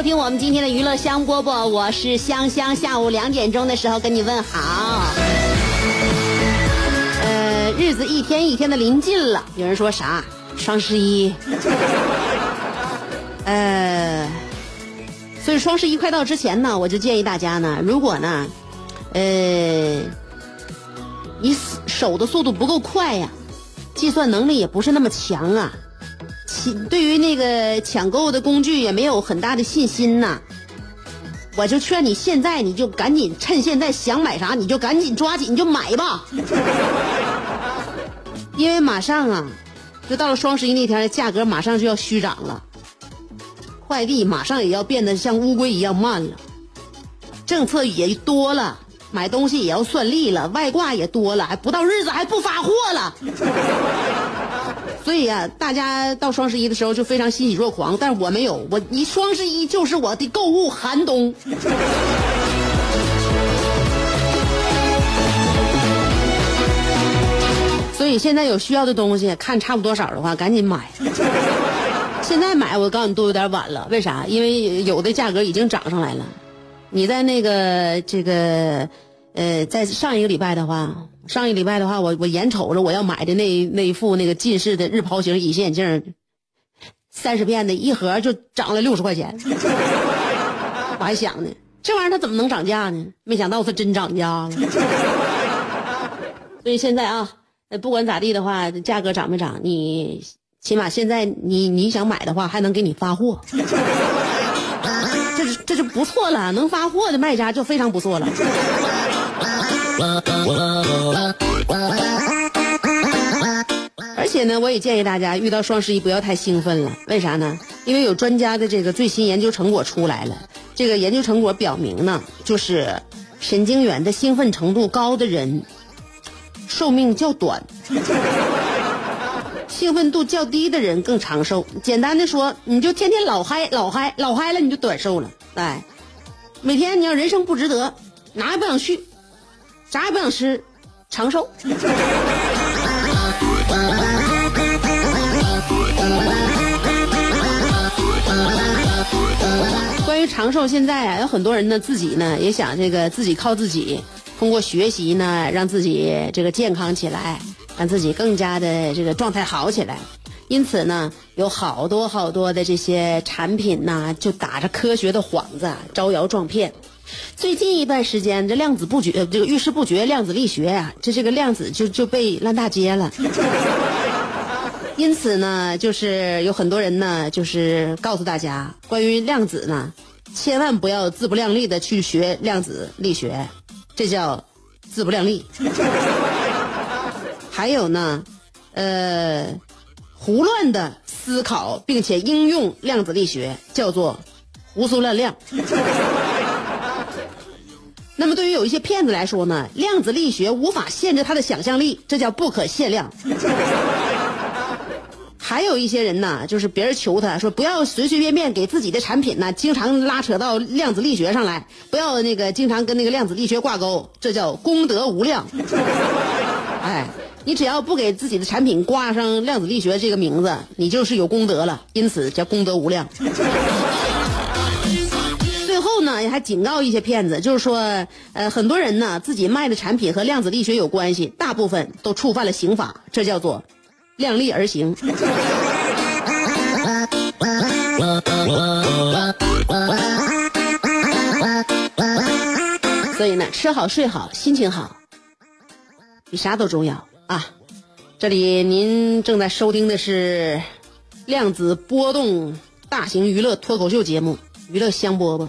收听我们今天的娱乐香饽饽，我是香香。下午两点钟的时候跟你问好。呃，日子一天一天的临近了，有人说啥？双十一。呃，所以双十一快到之前呢，我就建议大家呢，如果呢，呃，你手的速度不够快呀，计算能力也不是那么强啊。对于那个抢购的工具也没有很大的信心呐，我就劝你现在你就赶紧趁现在想买啥你就赶紧抓紧就买吧，因为马上啊，就到了双十一那天，价格马上就要虚涨了，快递马上也要变得像乌龟一样慢了，政策也多了，买东西也要算利了，外挂也多了，还不到日子还不发货了。所以啊，大家到双十一的时候就非常欣喜若狂，但是我没有，我一双十一就是我的购物寒冬。所以现在有需要的东西，看差不多少的话，赶紧买。现在买，我告诉你都有点晚了，为啥？因为有的价格已经涨上来了。你在那个这个呃，在上一个礼拜的话。上一礼拜的话，我我眼瞅着我要买的那那一副那个近视的日抛型隐形眼镜，三十片的一盒就涨了六十块钱。我还想呢，这玩意儿它怎么能涨价呢？没想到它真涨价了。所以现在啊，不管咋地的话，价格涨没涨，你起码现在你你想买的话，还能给你发货，这这就不错了。能发货的卖家就非常不错了。而且呢，我也建议大家遇到双十一不要太兴奋了。为啥呢？因为有专家的这个最新研究成果出来了。这个研究成果表明呢，就是神经元的兴奋程度高的人，寿命较短；兴奋度较低的人更长寿。简单的说，你就天天老嗨老嗨老嗨了，你就短寿了。哎，每天你要人生不值得，哪也不想去。啥也不想吃，长寿。关于长寿，现在啊，有很多人呢，自己呢也想这个自己靠自己，通过学习呢，让自己这个健康起来，让自己更加的这个状态好起来。因此呢，有好多好多的这些产品呢，就打着科学的幌子，招摇撞骗。最近一段时间，这量子不绝，这个遇事不决，量子力学呀，这这个量子就就被烂大街了。因此呢，就是有很多人呢，就是告诉大家，关于量子呢，千万不要自不量力的去学量子力学，这叫自不量力。还有呢，呃，胡乱的思考并且应用量子力学，叫做胡思乱量。那么，对于有一些骗子来说呢，量子力学无法限制他的想象力，这叫不可限量。还有一些人呢，就是别人求他说不要随随便便给自己的产品呢，经常拉扯到量子力学上来，不要那个经常跟那个量子力学挂钩，这叫功德无量。哎，你只要不给自己的产品挂上量子力学这个名字，你就是有功德了，因此叫功德无量。还警告一些骗子，就是说，呃，很多人呢自己卖的产品和量子力学有关系，大部分都触犯了刑法，这叫做量力而行。所以呢吃好睡好，心情好，比啥都重要啊！这里您正在收听的是量子波动大型娱乐脱口秀节目《娱乐香饽饽》。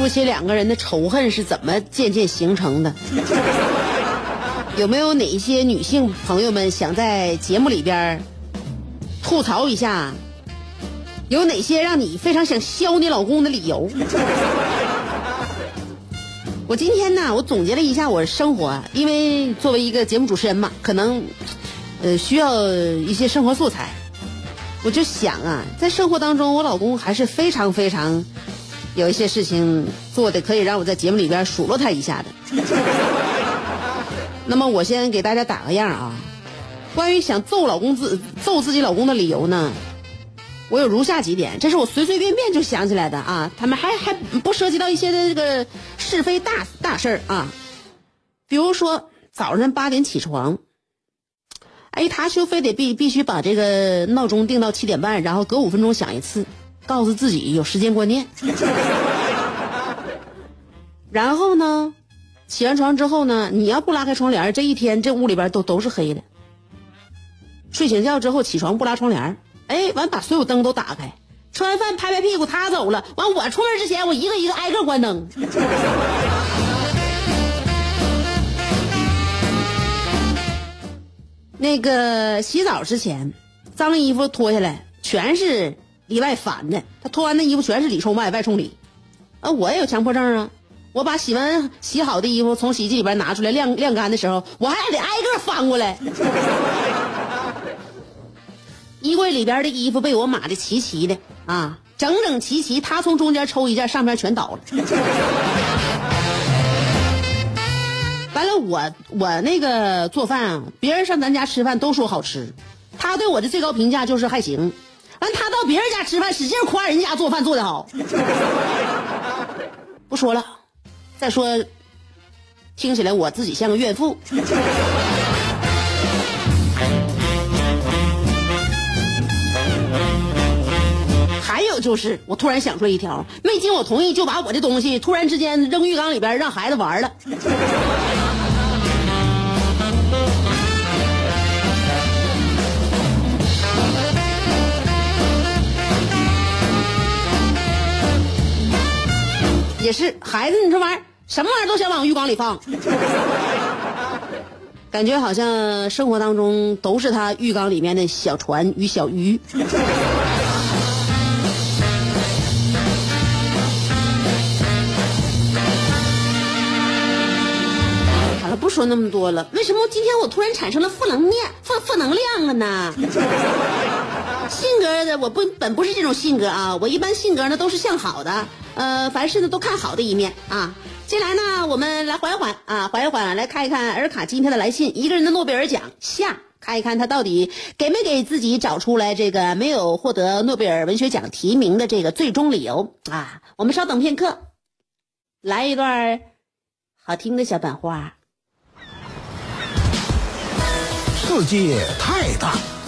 夫妻两个人的仇恨是怎么渐渐形成的？有没有哪一些女性朋友们想在节目里边吐槽一下？有哪些让你非常想削你老公的理由？我今天呢，我总结了一下我的生活，因为作为一个节目主持人嘛，可能呃需要一些生活素材。我就想啊，在生活当中，我老公还是非常非常。有一些事情做的可以让我在节目里边数落他一下的。那么我先给大家打个样啊，关于想揍老公自揍自己老公的理由呢，我有如下几点，这是我随随便便就想起来的啊，他们还还不涉及到一些的这个是非大大事儿啊，比如说早上八点起床，哎，他就非得必必须把这个闹钟定到七点半，然后隔五分钟响一次。告诉自己有时间观念，然后呢，起完床之后呢，你要不拉开窗帘，这一天这屋里边都都是黑的。睡醒觉之后起床不拉窗帘，哎，完把所有灯都打开，吃完饭拍拍屁股他走了，完我出门之前我一个一个挨个关灯。那个洗澡之前，脏衣服脱下来全是。里外反的，他脱完那衣服全是里冲外，外冲里。啊，我也有强迫症啊！我把洗完洗好的衣服从洗衣机里边拿出来晾晾干的时候，我还得挨个翻过来。衣柜里边的衣服被我码的齐齐的啊，整整齐齐。他从中间抽一件，上边全倒了。完了，我我那个做饭啊，别人上咱家吃饭都说好吃，他对我的最高评价就是还行。完，他到别人家吃饭，使劲夸人家做饭做的好。不说了，再说，听起来我自己像个怨妇。还有就是，我突然想出来一条，没经我同意就把我的东西突然之间扔浴缸里边，让孩子玩了。也是孩子，你这玩意儿什么玩意儿都想往浴缸里放，感觉好像生活当中都是他浴缸里面的小船与小鱼。好了，不说那么多了。为什么今天我突然产生了负能量、负负能量了呢？性格的我不本不是这种性格啊，我一般性格呢都是向好的。呃，凡事呢都看好的一面啊。接下来呢，我们来缓一缓啊，缓一缓，来看一看尔卡今天的来信。一个人的诺贝尔奖下，看一看他到底给没给自己找出来这个没有获得诺贝尔文学奖提名的这个最终理由啊。我们稍等片刻，来一段好听的小版花。世界太大，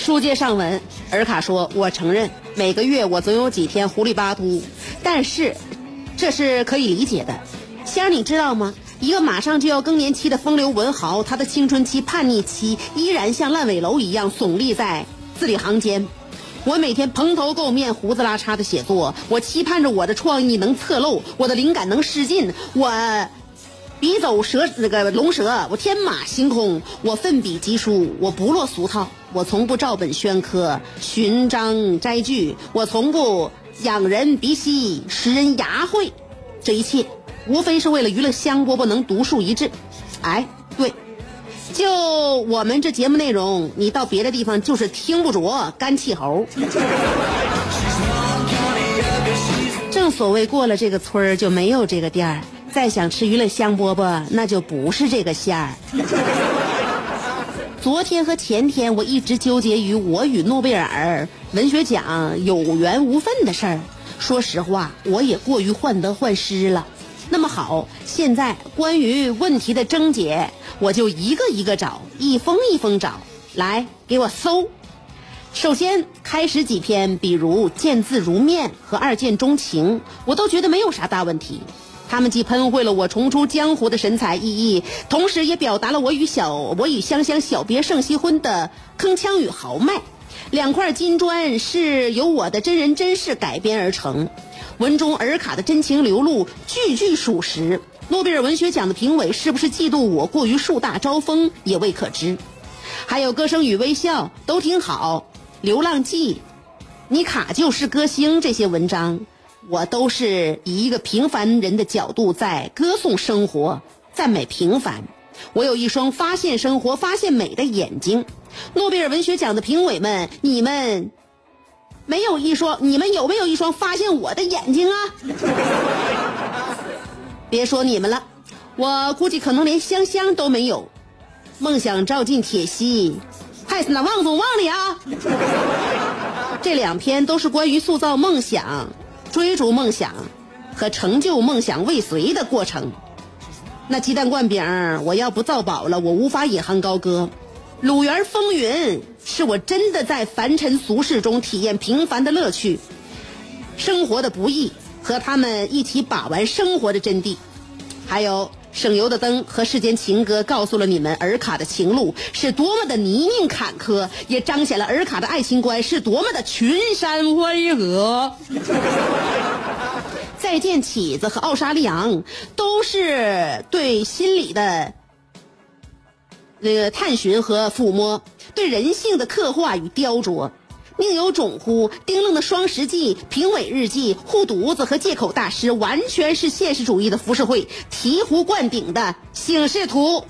书接上文，尔卡说：“我承认，每个月我总有几天糊里巴涂，但是这是可以理解的。仙儿，你知道吗？一个马上就要更年期的风流文豪，他的青春期、叛逆期依然像烂尾楼一样耸立在字里行间。我每天蓬头垢面、胡子拉碴的写作，我期盼着我的创意能侧漏，我的灵感能失禁，我。”笔走蛇那个龙蛇，我天马行空，我奋笔疾书，我不落俗套，我从不照本宣科、寻章摘句，我从不仰人鼻息、食人牙慧，这一切无非是为了娱乐香饽饽能独树一帜。哎，对，就我们这节目内容，你到别的地方就是听不着，干气猴。正所谓过了这个村儿就没有这个店儿。再想吃娱乐香饽饽，那就不是这个馅儿。昨天和前天，我一直纠结于我与诺贝尔文学奖有缘无分的事儿。说实话，我也过于患得患失了。那么好，现在关于问题的症结，我就一个一个找，一封一封找，来给我搜。首先开始几篇，比如“见字如面”和“二见钟情”，我都觉得没有啥大问题。他们既喷绘了我重出江湖的神采奕奕，同时也表达了我与小我与香香小别胜新婚的铿锵与豪迈。两块金砖是由我的真人真事改编而成，文中尔卡的真情流露句句属实。诺贝尔文学奖的评委是不是嫉妒我过于树大招风，也未可知。还有歌声与微笑都挺好，流浪记，你卡就是歌星这些文章。我都是以一个平凡人的角度在歌颂生活，赞美平凡。我有一双发现生活、发现美的眼睛。诺贝尔文学奖的评委们，你们没有一双，你们有没有一双发现我的眼睛啊？别说你们了，我估计可能连香香都没有。梦想照进铁西，害死那旺总旺里啊！这两篇都是关于塑造梦想。追逐梦想和成就梦想未遂的过程。那鸡蛋灌饼，我要不造宝了，我无法引吭高歌。鲁园风云，是我真的在凡尘俗世中体验平凡的乐趣，生活的不易，和他们一起把玩生活的真谛。还有省油的灯和世间情歌，告诉了你们尔卡的情路是多么的泥泞坎坷，也彰显了尔卡的爱情观是多么的群山巍峨。再见，起子和奥沙利昂都是对心理的那个探寻和抚摸，对人性的刻画与雕琢。宁有种乎？丁愣的《双十记》、评委日记、护犊子和借口大师，完全是现实主义的浮世绘，醍醐灌顶的醒世图。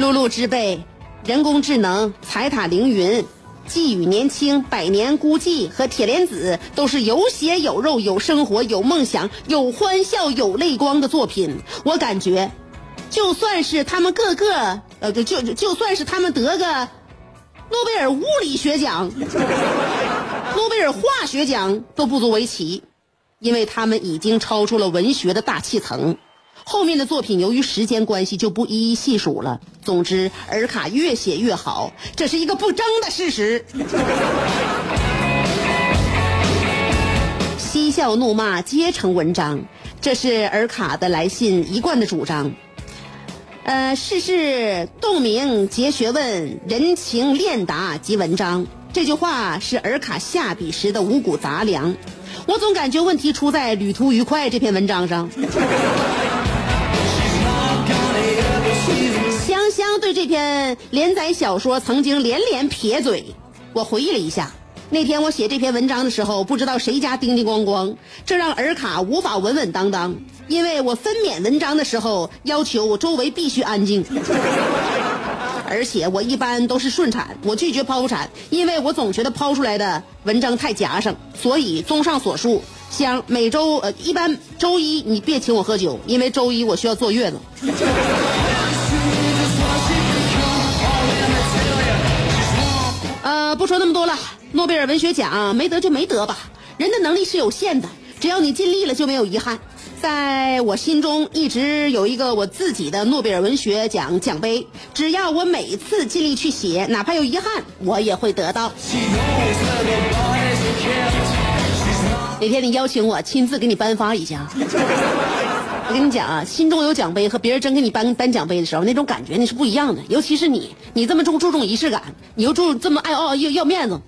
碌碌之辈，人工智能、彩塔凌云、寄语年轻、百年孤寂和铁莲子，都是有血有肉、有生活、有梦想、有欢笑、有泪光的作品。我感觉。就算是他们个个，呃，就就就算是他们得个诺贝尔物理学奖，诺 诺贝尔化学奖都不足为奇，因为他们已经超出了文学的大气层。后面的作品由于时间关系就不一一细数了。总之，尔卡越写越好，这是一个不争的事实。嬉笑怒骂皆成文章，这是尔卡的来信一贯的主张。呃，世事洞明皆学问，人情练达即文章。这句话是尔卡下笔时的五谷杂粮。我总感觉问题出在《旅途愉快》这篇文章上。香香对这篇连载小说曾经连连撇嘴，我回忆了一下。那天我写这篇文章的时候，不知道谁家叮叮咣咣，这让尔卡无法稳稳当当。因为我分娩文章的时候要求我周围必须安静，而且我一般都是顺产，我拒绝剖腹产，因为我总觉得剖出来的文章太夹生。所以综上所述，香每周呃一般周一你别请我喝酒，因为周一我需要坐月子。呃，不说那么多了。诺贝尔文学奖没得就没得吧，人的能力是有限的，只要你尽力了就没有遗憾。在我心中一直有一个我自己的诺贝尔文学奖奖杯，只要我每次尽力去写，哪怕有遗憾，我也会得到。哪天你邀请我亲自给你颁发一下？我跟你讲啊，心中有奖杯和别人真给你颁颁奖杯的时候，那种感觉那是不一样的。尤其是你，你这么重注重仪式感，你又注这么爱哦要要面子。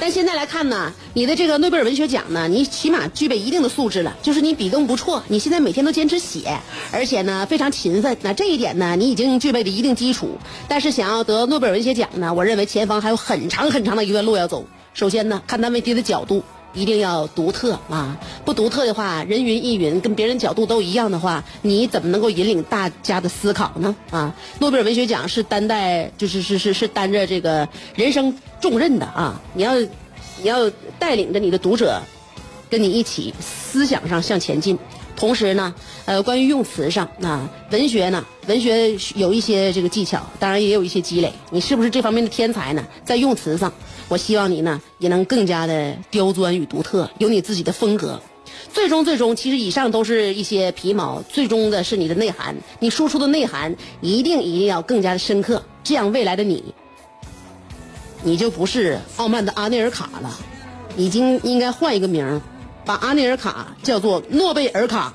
但现在来看呢，你的这个诺贝尔文学奖呢，你起码具备一定的素质了，就是你笔耕不错，你现在每天都坚持写，而且呢非常勤奋。那这一点呢，你已经具备了一定基础。但是想要得诺贝尔文学奖呢，我认为前方还有很长很长的一段路要走。首先呢，看待问题的角度。一定要独特啊！不独特的话，人云亦云，跟别人角度都一样的话，你怎么能够引领大家的思考呢？啊，诺贝尔文学奖是担待，就是是是是担着这个人生重任的啊！你要你要带领着你的读者，跟你一起思想上向前进。同时呢，呃，关于用词上，啊，文学呢，文学有一些这个技巧，当然也有一些积累。你是不是这方面的天才呢？在用词上，我希望你呢也能更加的刁钻与独特，有你自己的风格。最终，最终，其实以上都是一些皮毛，最终的是你的内涵。你输出的内涵一定一定要更加的深刻，这样未来的你，你就不是傲慢的阿内尔卡了，已经应该换一个名儿。把阿内尔卡叫做诺贝尔卡。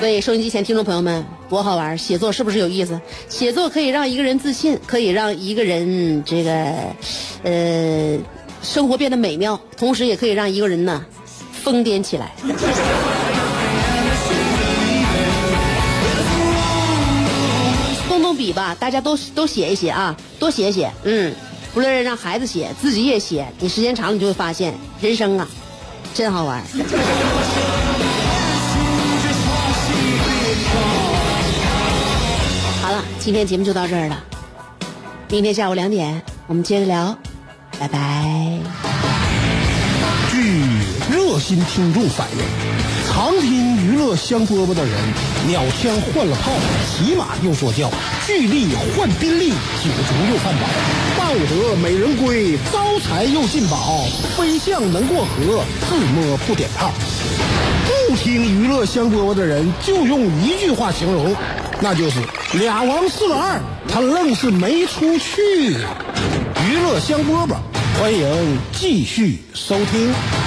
所以，收音机前听众朋友们，多好玩！写作是不是有意思？写作可以让一个人自信，可以让一个人这个，呃，生活变得美妙，同时也可以让一个人呢疯癫起来。动动笔吧，大家都都写一写啊，多写写，嗯，不论是让孩子写，自己也写，你时间长了，你就会发现，人生啊，真好玩。今天节目就到这儿了，明天下午两点我们接着聊，拜拜。据热心听众反映。常听娱乐香饽饽的人，鸟枪换了炮，骑马又坐轿，巨力换宾利，酒足又饭饱，抱得美人归，招财又进宝，飞象能过河，自摸不点炮。不听娱乐香饽饽的人，就用一句话形容，那就是俩王四个二，他愣是没出去。娱乐香饽饽，欢迎继续收听。